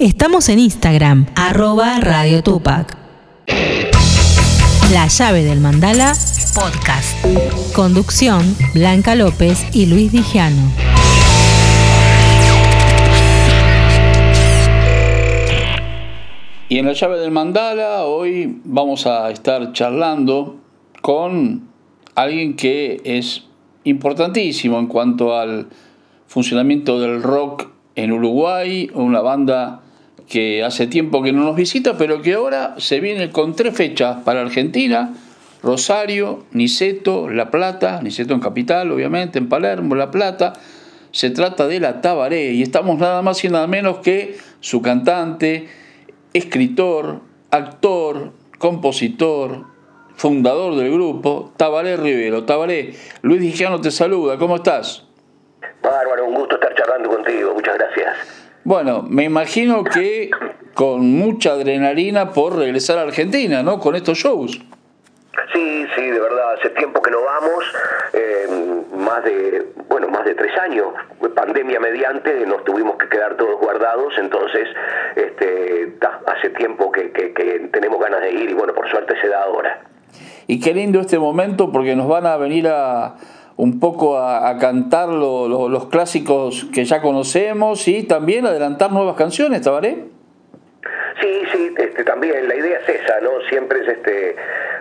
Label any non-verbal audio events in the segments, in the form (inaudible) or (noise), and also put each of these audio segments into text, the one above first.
Estamos en Instagram, arroba Radio Tupac. La llave del mandala, podcast. Conducción, Blanca López y Luis Dijano. Y en la llave del mandala hoy vamos a estar charlando con alguien que es importantísimo en cuanto al funcionamiento del rock en Uruguay, una banda que hace tiempo que no nos visita, pero que ahora se viene con tres fechas para Argentina, Rosario, Niceto, La Plata, Niceto en Capital, obviamente, en Palermo, La Plata. Se trata de la Tabaré y estamos nada más y nada menos que su cantante, escritor, actor, compositor, fundador del grupo, Tabaré Rivero. Tabaré, Luis Dijano te saluda, ¿cómo estás? Bárbaro, un gusto estar charlando contigo, muchas gracias. Bueno, me imagino que con mucha adrenalina por regresar a Argentina, ¿no? Con estos shows. Sí, sí, de verdad, hace tiempo que no vamos, eh, más de, bueno, más de tres años, pandemia mediante, nos tuvimos que quedar todos guardados, entonces, este, hace tiempo que, que tenemos ganas de ir y bueno, por suerte se da ahora. Y qué lindo este momento porque nos van a venir a, un poco a, cantar los clásicos que ya conocemos y también adelantar nuevas canciones, Tabaré. Sí, sí, este, también la idea es esa, ¿no? Siempre es este,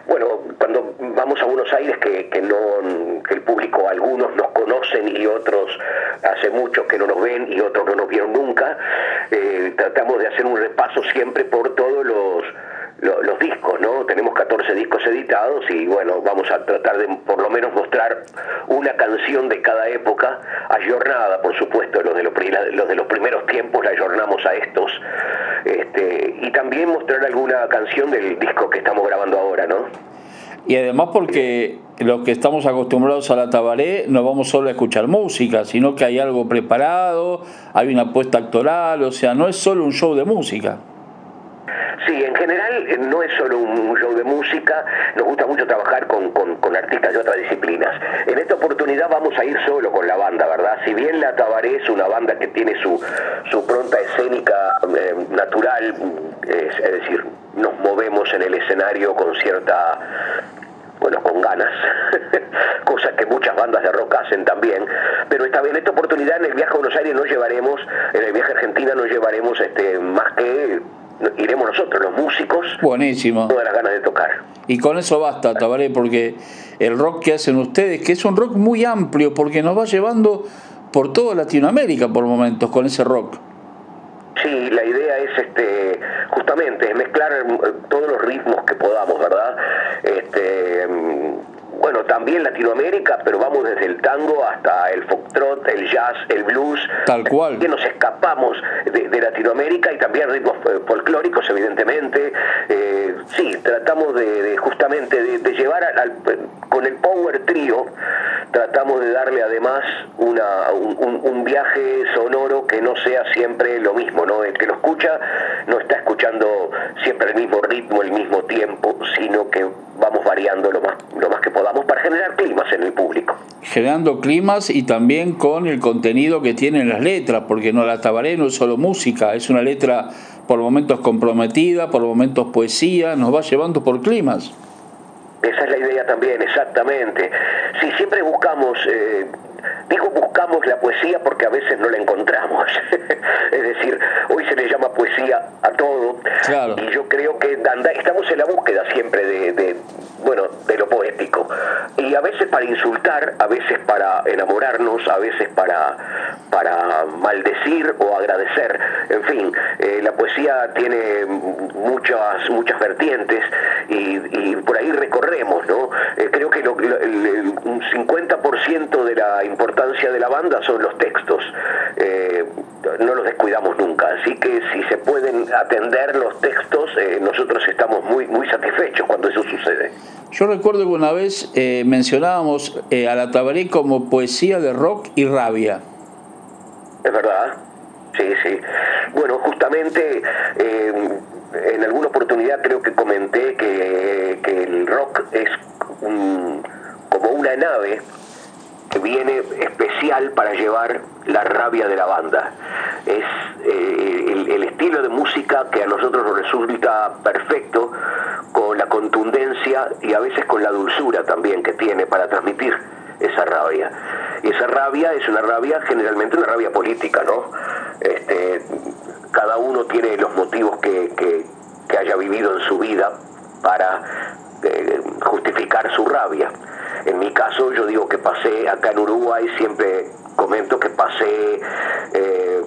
bueno, cuando vamos a Buenos Aires que, que no, que el público, algunos nos conocen y otros hace mucho que no nos ven y otros no nos vieron nunca, eh, tratamos de hacer un repaso siempre por todos los los discos, ¿no? Tenemos 14 discos editados y bueno, vamos a tratar de por lo menos mostrar una canción de cada época, ayornada, por supuesto, los de los, los de los primeros tiempos la ayornamos a estos, este, y también mostrar alguna canción del disco que estamos grabando ahora, ¿no? Y además porque los que estamos acostumbrados a la tabaré no vamos solo a escuchar música, sino que hay algo preparado, hay una apuesta actoral, o sea, no es solo un show de música. Sí, en general eh, no es solo un show de música, nos gusta mucho trabajar con, con, artistas de otras disciplinas. En esta oportunidad vamos a ir solo con la banda, ¿verdad? Si bien la Tabaré es una banda que tiene su, su pronta escénica eh, natural, es, decir, nos movemos en el escenario con cierta bueno, con ganas, (laughs) cosas que muchas bandas de rock hacen también, pero esta vez en esta oportunidad en el viaje a Buenos Aires no llevaremos, en el viaje a Argentina no llevaremos este más que iremos nosotros, los músicos, Buenísimo. todas las ganas de tocar. Y con eso basta, Tabaré, porque el rock que hacen ustedes, que es un rock muy amplio, porque nos va llevando por toda Latinoamérica por momentos con ese rock. Sí, la idea es este justamente mezclar eh, todos los ritmos que podamos, ¿verdad? Este bueno, también Latinoamérica, pero vamos desde el tango hasta el foxtrot, el jazz, el blues. Tal cual. Que nos escapamos de, Latinoamérica y también ritmos eh, folclóricos, evidentemente. Eh, sí, tratamos de, justamente de, llevar al, con el Power Trio, tratamos de darle además una, un, viaje sonoro que no sea siempre lo mismo, ¿no? El que lo escucha no está escuchando siempre el mismo ritmo, el mismo tiempo, sino que vamos variando lo más, lo más que podamos para generar climas en el público. Generando climas y también con el contenido que tienen las letras, porque no la tabaré no es solo música, es una letra por momentos comprometida, por momentos poesía, nos va llevando por climas. Esa es la idea también, exactamente. Si siempre buscamos eh, Digo buscamos la poesía porque a veces no la encontramos. (laughs) es decir, hoy se le llama poesía a todo. Y yo creo que estamos en la búsqueda siempre de, bueno, de lo poético. Y a veces para insultar, a veces para enamorarnos, a veces para, para maldecir o agradecer. En fin, eh, la poesía tiene muchas, muchas vertientes y, por ahí recorremos, ¿no? Eh, creo que un 50% de la importancia de la banda son los textos. Eh, no los descuidamos nunca, así que si se pueden atender los textos, eh, nosotros estamos muy, muy satisfechos cuando eso sucede. Yo recuerdo que una vez eh, mencionábamos a la Tabaré como poesía de rock y rabia. Es verdad, sí, sí. Bueno, justamente en alguna oportunidad creo que comenté que, que el rock es como una nave viene especial para llevar la rabia de la banda. Es eh, el estilo de música que a nosotros nos resulta perfecto, con la contundencia y a veces con la dulzura también que tiene para transmitir esa rabia. Y esa rabia es una rabia, generalmente una rabia política, ¿no? Este, cada uno tiene los motivos que, que, haya vivido en su vida para eh, justificar su rabia. En mi caso, yo digo que pasé acá en Uruguay, siempre comento que pasé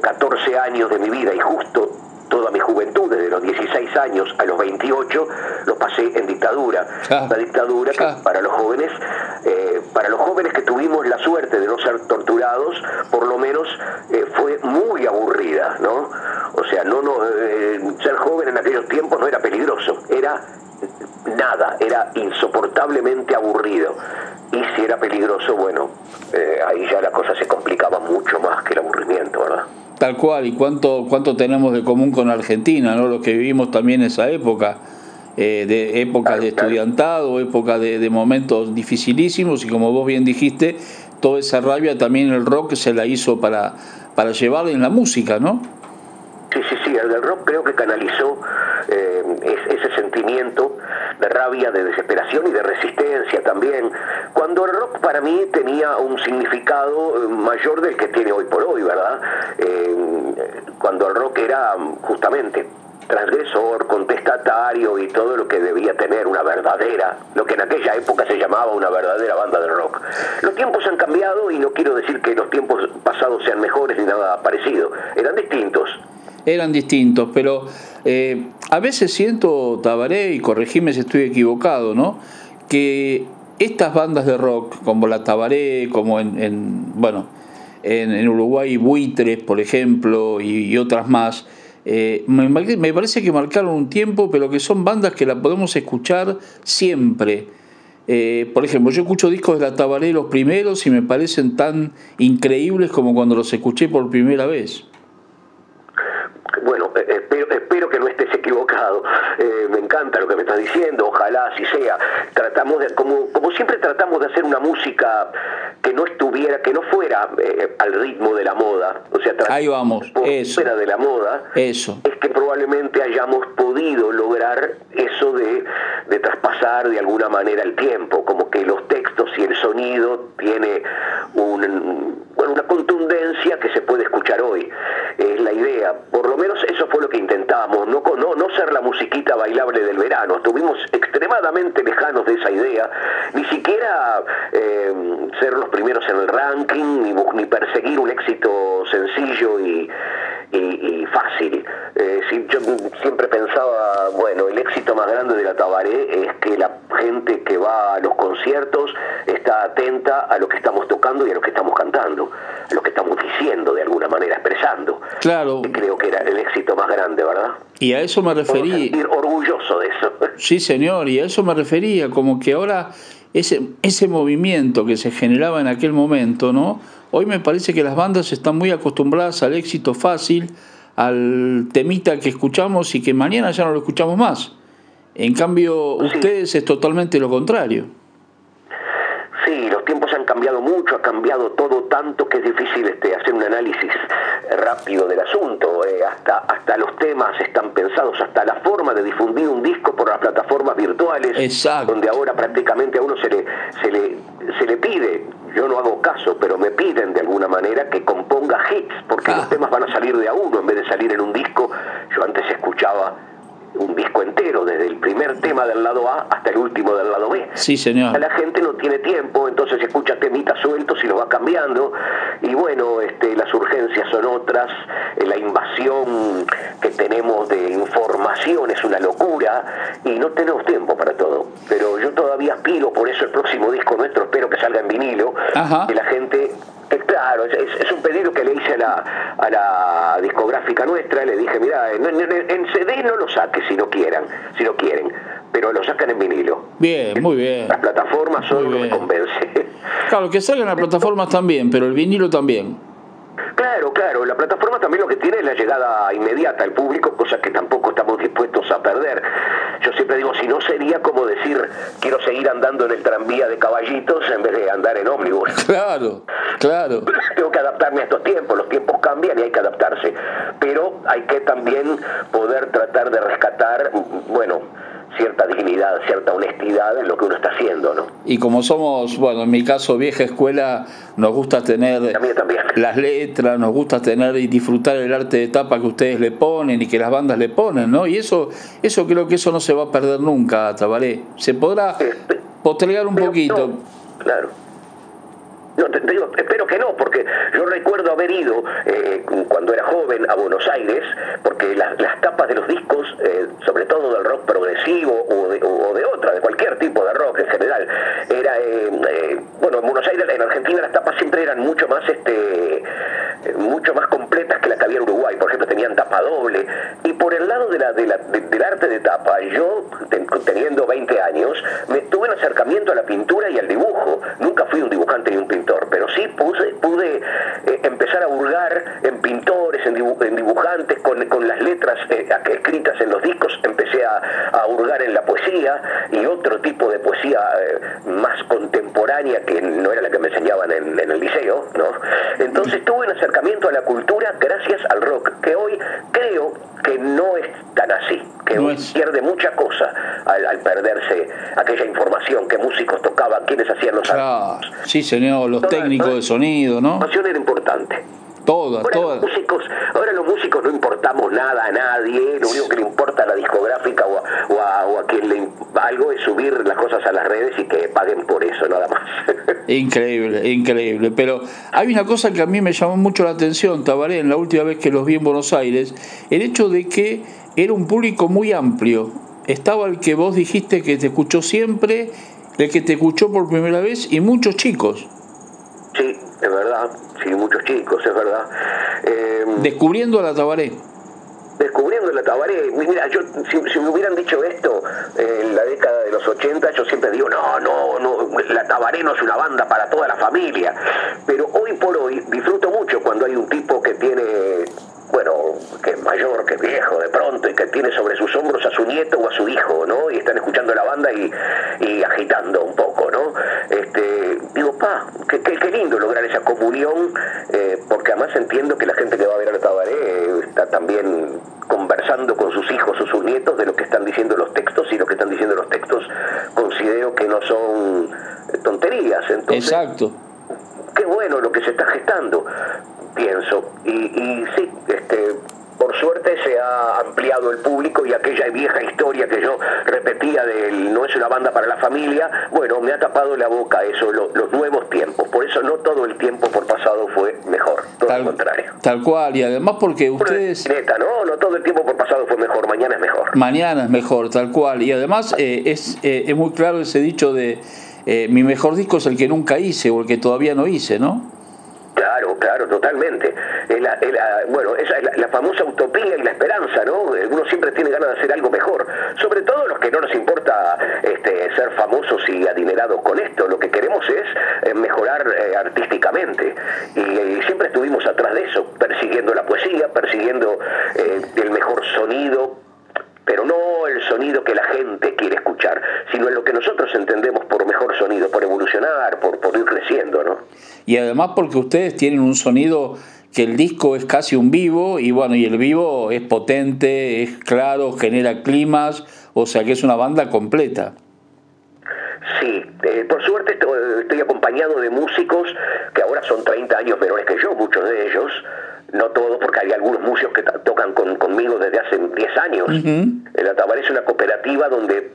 14 eh, años de mi vida y justo toda mi juventud, desde los 16 años a los 28, lo pasé en dictadura. La dictadura que para los jóvenes, eh, para los jóvenes que tuvimos la suerte de no ser torturados, por lo menos eh, fue muy aburrida, ¿no? O sea, no, no, eh, ser joven en aquellos tiempos no era peligroso, era nada, era insoportablemente aburrido. Y si era peligroso, bueno, ahí ya la cosa se complicaba mucho más que el aburrimiento, ¿verdad? Tal cual, y cuánto, cuánto tenemos de común con Argentina, ¿no? Los que vivimos también esa época, eh, de épocas de estudiantado, época de, de, momentos dificilísimos, y como vos bien dijiste, toda esa rabia también el rock se la hizo para, para llevarla en la música, ¿no? Sí, sí, sí, el del rock creo que canalizó eh, ese sentimiento de rabia, de desesperación y de resistencia también, cuando el rock para mí tenía un significado eh, mayor del que tiene hoy por hoy, ¿verdad? Eh, cuando el rock era justamente transgresor, contestatario y todo lo que debía tener una verdadera, lo que en aquella época se llamaba una verdadera banda de rock. Los tiempos han cambiado y no quiero decir que los tiempos pasados sean mejores ni nada parecido, eran distintos. Eran distintos, pero eh, a veces siento, Tabaré, y corregime si estoy equivocado, ¿no? Que estas bandas de rock, como la Tabaré, como en, bueno, en, Uruguay Buitres, por ejemplo, y, otras más, eh, me, parece que marcaron un tiempo, pero que son bandas que la podemos escuchar siempre. Eh, por ejemplo, yo escucho discos de la Tabaré los primeros y me parecen tan increíbles como cuando los escuché por primera vez bueno, eh, espero, espero que no estés equivocado. Eh, me encanta lo que me estás diciendo, ojalá así sea. Tratamos de, como, como siempre tratamos de hacer una música que no estuviera, que no fuera eh, al ritmo de la moda. O sea, ahí vamos, eso. fuera de la moda. Eso. Es que probablemente hayamos podido lograr eso de, de traspasar de alguna manera el tiempo, como que los textos y el sonido tiene un, bueno, una contundencia que se puede escuchar hoy. Es la idea. Por lo menos eso fue lo que intentábamos, no, no, no ser la musiquita bailable del verano. Estuvimos extremadamente lejanos de esa idea, ni siquiera eh, ser los primeros en el ranking, ni, ni perseguir un éxito sencillo y, fácil. Eh, yo siempre pensaba, bueno, el éxito más grande de la Tabaré es que la gente que va a los conciertos está atenta a lo y a lo que estamos cantando, a lo que estamos diciendo de alguna manera, expresando. Claro. creo que era el éxito más grande, ¿verdad? Y a eso me referí. sentir orgulloso de eso. (laughs) Sí, señor, y a eso me refería, como que ahora ese, ese movimiento que se generaba en aquel momento, ¿no? Hoy me parece que las bandas están muy acostumbradas al éxito fácil, al temita que escuchamos y que mañana ya no lo escuchamos más. En cambio, ustedes es totalmente lo contrario. Sí, los tiempos han cambiado mucho, ha cambiado todo tanto que es difícil este, hacer un análisis rápido del asunto. Eh, hasta, hasta los temas están pensados, hasta la forma de difundir un disco por las plataformas virtuales, donde ahora prácticamente a uno se le, se le, se le pide, yo no hago caso, pero me piden de alguna manera que componga hits, porque los temas van a salir de a uno en vez de salir en un disco. Yo antes escuchaba un disco entero, desde el primer tema del lado A hasta el último del lado B. Sí, señor. La gente no tiene tiempo, entonces escucha temitas sueltos y los va cambiando. Y bueno, este, las urgencias son otras, eh, la invasión que tenemos de información es una locura y no tenemos tiempo para todo. Pero yo todavía aspiro, por eso el próximo disco nuestro espero que salga en vinilo, que la gente Claro, es, un pedido que le hice a la, a la discográfica nuestra, le dije, mira, en, en, CD no lo saques si no quieran, si no quieren, pero lo sacan en vinilo. Bien, muy bien. Las plataformas solo me convence. (laughs) Claro, que salgan las plataformas también, pero el vinilo también. Claro, claro, la plataforma también lo que tiene es la llegada inmediata al público, cosa que tampoco estamos dispuestos a perder. Yo siempre digo, si no sería como decir, quiero seguir andando en el tranvía de caballitos en vez de andar en ómnibus. (laughs) Claro, claro. (laughs) Tengo que adaptarme a estos tiempos, los tiempos cambian y hay que adaptarse. Pero hay que también poder tratar de rescatar, bueno, cierta dignidad, cierta honestidad en lo que uno está haciendo, ¿no? Y como somos, bueno, en mi caso vieja escuela, nos gusta tener las letras, nos gusta tener y disfrutar el arte de tapa que ustedes le ponen y que las bandas le ponen, ¿no? Y eso, eso creo que eso no se va a perder nunca, Tabaré. Se podrá postergar un poquito. claro. No, digo, espero que no, porque yo recuerdo haber ido eh, cuando era joven a Buenos Aires, porque las, tapas de los discos, eh, sobre todo del rock progresivo o de, o de, otra, de cualquier tipo de rock en general, era, eh, bueno, en Buenos Aires, en Argentina las tapas siempre eran mucho más, este, mucho más completas que las que había en Uruguay, por ejemplo, tenían tapa doble, y por el lado de la, de la, del arte de tapa, yo, teniendo 20 años, me tuve un acercamiento a la pintura y al dibujo, nunca dibujante ni un pintor pero sí pude, pude eh, empezar a hurgar en pintores, en, dibujantes, con, las letras eh, escritas en los discos, empecé a, a, hurgar en la poesía y otro tipo de poesía eh, más contemporánea que no era la que me enseñaban en, el liceo, ¿no? Entonces tuve un acercamiento a la cultura gracias al rock, que hoy creo que no es tan así, que hoy pierde mucha cosa al, perderse aquella información que músicos tocaban, quienes hacían los claro. Sí, señor, los técnicos de sonido, ¿no? La información era importante. Todas, ahora todas. Los músicos, ahora los músicos no importamos nada a nadie, lo único que le importa a la discográfica o a, quien le algo es subir las cosas a las redes y que paguen por eso, nada más. (laughs) Increíble, increíble. Pero hay una cosa que a mí me llamó mucho la atención, Tabaré, en la última vez que los vi en Buenos Aires, el hecho de que era un público muy amplio. Estaba el que vos dijiste que te escuchó siempre, el que te escuchó por primera vez y muchos chicos. Sí, es verdad, sí, muchos chicos, es verdad. Em, Descubriendo a la Tabaré. Descubriendo la Tabaré. Mira, yo, si, me hubieran dicho esto en la década de los 80, yo siempre digo, no, no, no, la Tabaré no es una banda para toda la familia. Pero hoy por hoy disfruto mucho cuando hay un tipo que tiene que es mayor, que es viejo de pronto y que tiene sobre sus hombros a su nieto o a su hijo, ¿no? Y están escuchando la banda y, y agitando un poco, ¿no? Este, digo, pa, qué, qué, lindo lograr esa comunión, eh, porque además entiendo que la gente que va a ver a la Tabaré está también conversando con sus hijos o sus nietos de lo que están diciendo los textos y lo que están diciendo los textos considero que no son tonterías. Entonces, Exacto. Qué bueno lo que se está gestando pienso. Y, y sí, este, por suerte se ha ampliado el público y aquella vieja historia que yo repetía del no es una banda para la familia, bueno, me ha tapado la boca eso, los nuevos tiempos. Por eso no todo el tiempo por pasado fue mejor, todo tal, lo contrario. Tal cual, y además porque ustedes... Neta, no, no todo el tiempo por pasado fue mejor, mañana es mejor. Mañana es mejor, tal cual. Y además eh, es, eh, es muy claro ese dicho de eh, mi mejor disco es el que nunca hice o el que todavía no hice, ¿no? Claro, totalmente. bueno, esa es la, famosa utopía y la esperanza, ¿no? Uno siempre tiene ganas de hacer algo mejor. Sobre todo los que no nos importa este, ser famosos y adinerados con esto. Lo que queremos es eh, mejorar eh, artísticamente. Y, siempre estuvimos atrás de eso, persiguiendo la poesía, persiguiendo eh, el mejor sonido, pero no el sonido que la gente quiere escuchar, sino en lo que nosotros entendemos por mejor sonido, por evolucionar, por, por ir creciendo, ¿no? Y además porque ustedes tienen un sonido que el disco es casi un vivo y bueno, y el vivo es potente, es claro, genera climas, o sea que es una banda completa. Sí, eh, por suerte estoy acompañado de músicos que ahora son 30 años menores que yo, muchos de ellos, no todos, porque hay algunos músicos que tocan conmigo desde hace 10 años. El Atabar es una cooperativa donde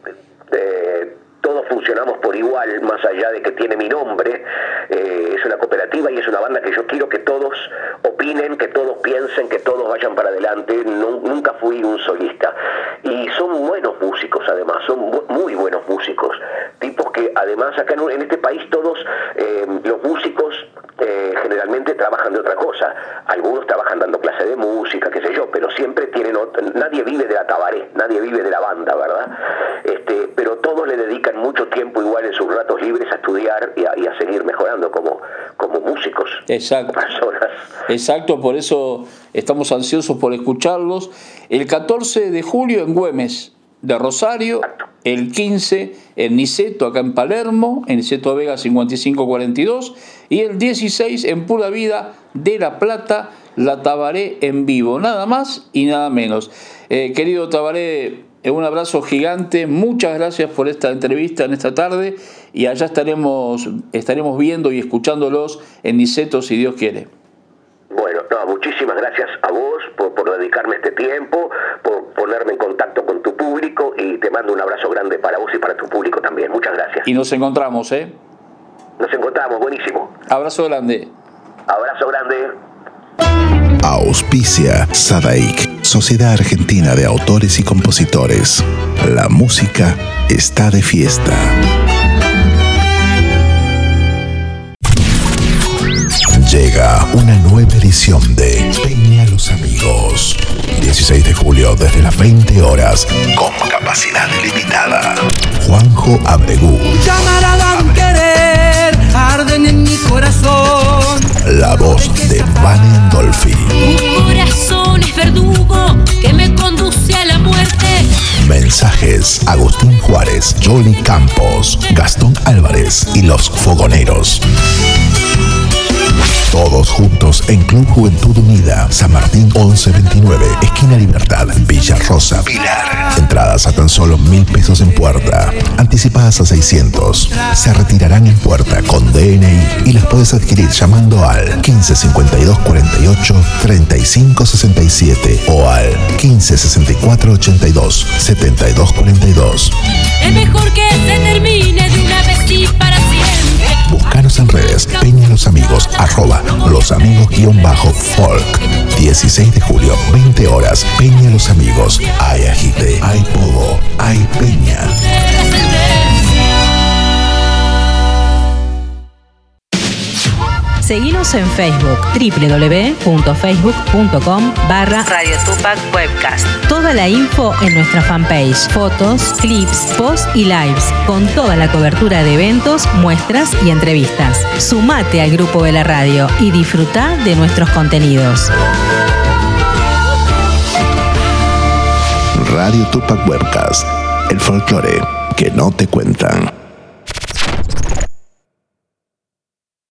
eh, todos funcionamos por igual, más allá de que tiene mi nombre. Eh, es una cooperativa y es una banda que yo quiero que todos opinen, que todos piensen, que todos vayan para adelante. nunca fui un solista. Y son buenos músicos, además, son muy buenos músicos. Tipos que, además, acá en, este país todos eh, los músicos eh, generalmente trabajan de otra cosa. Algunos trabajan dando clase de música, qué sé yo, pero siempre tienen... nadie vive de la tabaré, nadie vive de la banda, ¿verdad? Este, pero todos le dedican mucho tiempo igual en sus ratos libres a estudiar y a, seguir mejorando como, como músicos, Exacto. personas. Exacto, por eso estamos ansiosos por escucharlos. El 14 de julio en Güemes de Rosario, el 15 en Niceto, acá en Palermo, en Niceto Vega 5542, y el 16 en Pura Vida de La Plata, La Tabaré en vivo, nada más y nada menos. Eh, querido Tabaré, eh, un abrazo gigante, muchas gracias por esta entrevista en esta tarde y allá estaremos, estaremos viendo y escuchándolos en Niceto si Dios quiere. Bueno, muchísimas gracias a vos por, por, dedicarme este tiempo, por ponerme en contacto con y te mando un abrazo grande para vos y para tu público también. Muchas gracias. Y nos encontramos, ¿eh? Nos encontramos, buenísimo. Abrazo grande. Abrazo grande. Auspicia Sadaik, Sociedad Argentina de Autores y Compositores. La música está de fiesta. Llega una nueva edición de Peña los Amigos. 16 de julio desde las 20 horas con capacidad limitada. Juanjo Abregú. Camarada querer, arden en mi corazón. La voz de Van Endolfi. Un corazón es verdugo que me conduce a la muerte. Mensajes Agustín Juárez, Jolly Campos, Gastón Álvarez y los Fogoneros. Todos juntos en Club Juventud Unida, San Martín 1129, esquina Libertad, Villa Rosa, Pilar. Entradas a tan solo mil pesos en puerta, anticipadas a 600. Se retirarán en puerta con DNI y las puedes adquirir llamando al 1552 48 35 67 o al 1564 82 72 42. Es mejor que se termine En redes Peña Los Amigos, arroba los amigos guion bajo folk. 16 de julio, 20 horas, Peña Los Amigos. Hay agite, hay pogo, hay peña. Seguimos en Facebook, www.facebook.com barra Radio Tupac Webcast. Toda la info en nuestra fanpage, fotos, clips, posts y lives, con toda la cobertura de eventos, muestras y entrevistas. Sumate al grupo de la radio y disfruta de nuestros contenidos. Radio Tupac Webcast, el folclore que no te cuentan.